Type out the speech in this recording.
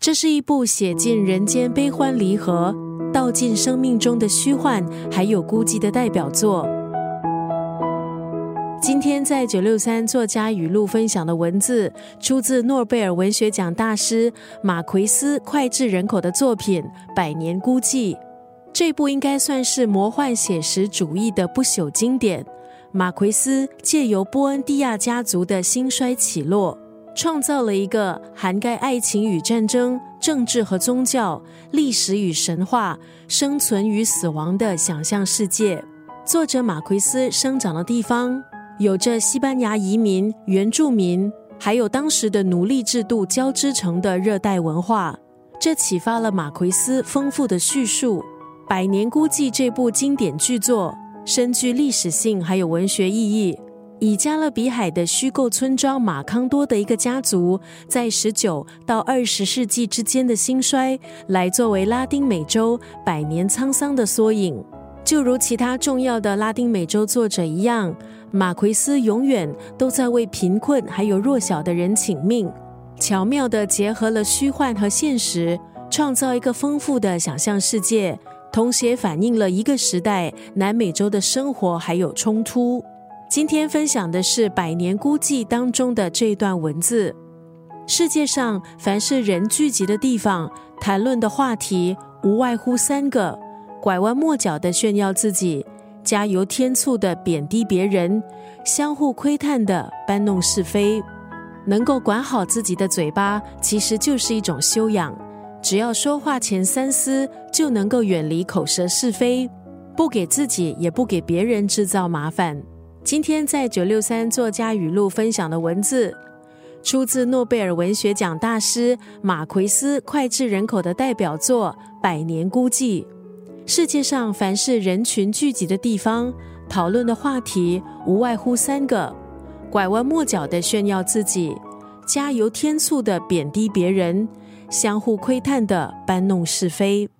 这是一部写尽人间悲欢离合、道尽生命中的虚幻还有孤寂的代表作。今天在九六三作家语录分享的文字，出自诺贝尔文学奖大师马奎斯脍炙人口的作品《百年孤寂》。这部应该算是魔幻写实主义的不朽经典。马奎斯借由波恩蒂亚家族的兴衰起落。创造了一个涵盖爱情与战争、政治和宗教、历史与神话、生存与死亡的想象世界。作者马奎斯生长的地方，有着西班牙移民、原住民，还有当时的奴隶制度交织成的热带文化。这启发了马奎斯丰富的叙述。《百年孤寂》这部经典巨作，深具历史性，还有文学意义。以加勒比海的虚构村庄马康多的一个家族，在十九到二十世纪之间的兴衰，来作为拉丁美洲百年沧桑的缩影。就如其他重要的拉丁美洲作者一样，马奎斯永远都在为贫困还有弱小的人请命，巧妙地结合了虚幻和现实，创造一个丰富的想象世界，同时也反映了一个时代南美洲的生活还有冲突。今天分享的是《百年孤寂》当中的这段文字。世界上凡是人聚集的地方，谈论的话题无外乎三个：拐弯抹角的炫耀自己，加油添醋的贬低别人，相互窥探的搬弄是非。能够管好自己的嘴巴，其实就是一种修养。只要说话前三思，就能够远离口舌是非，不给自己也不给别人制造麻烦。今天在九六三作家语录分享的文字，出自诺贝尔文学奖大师马奎斯脍炙人口的代表作《百年孤寂》。世界上凡是人群聚集的地方，讨论的话题无外乎三个：拐弯抹角的炫耀自己，加油添醋的贬低别人，相互窥探的搬弄是非。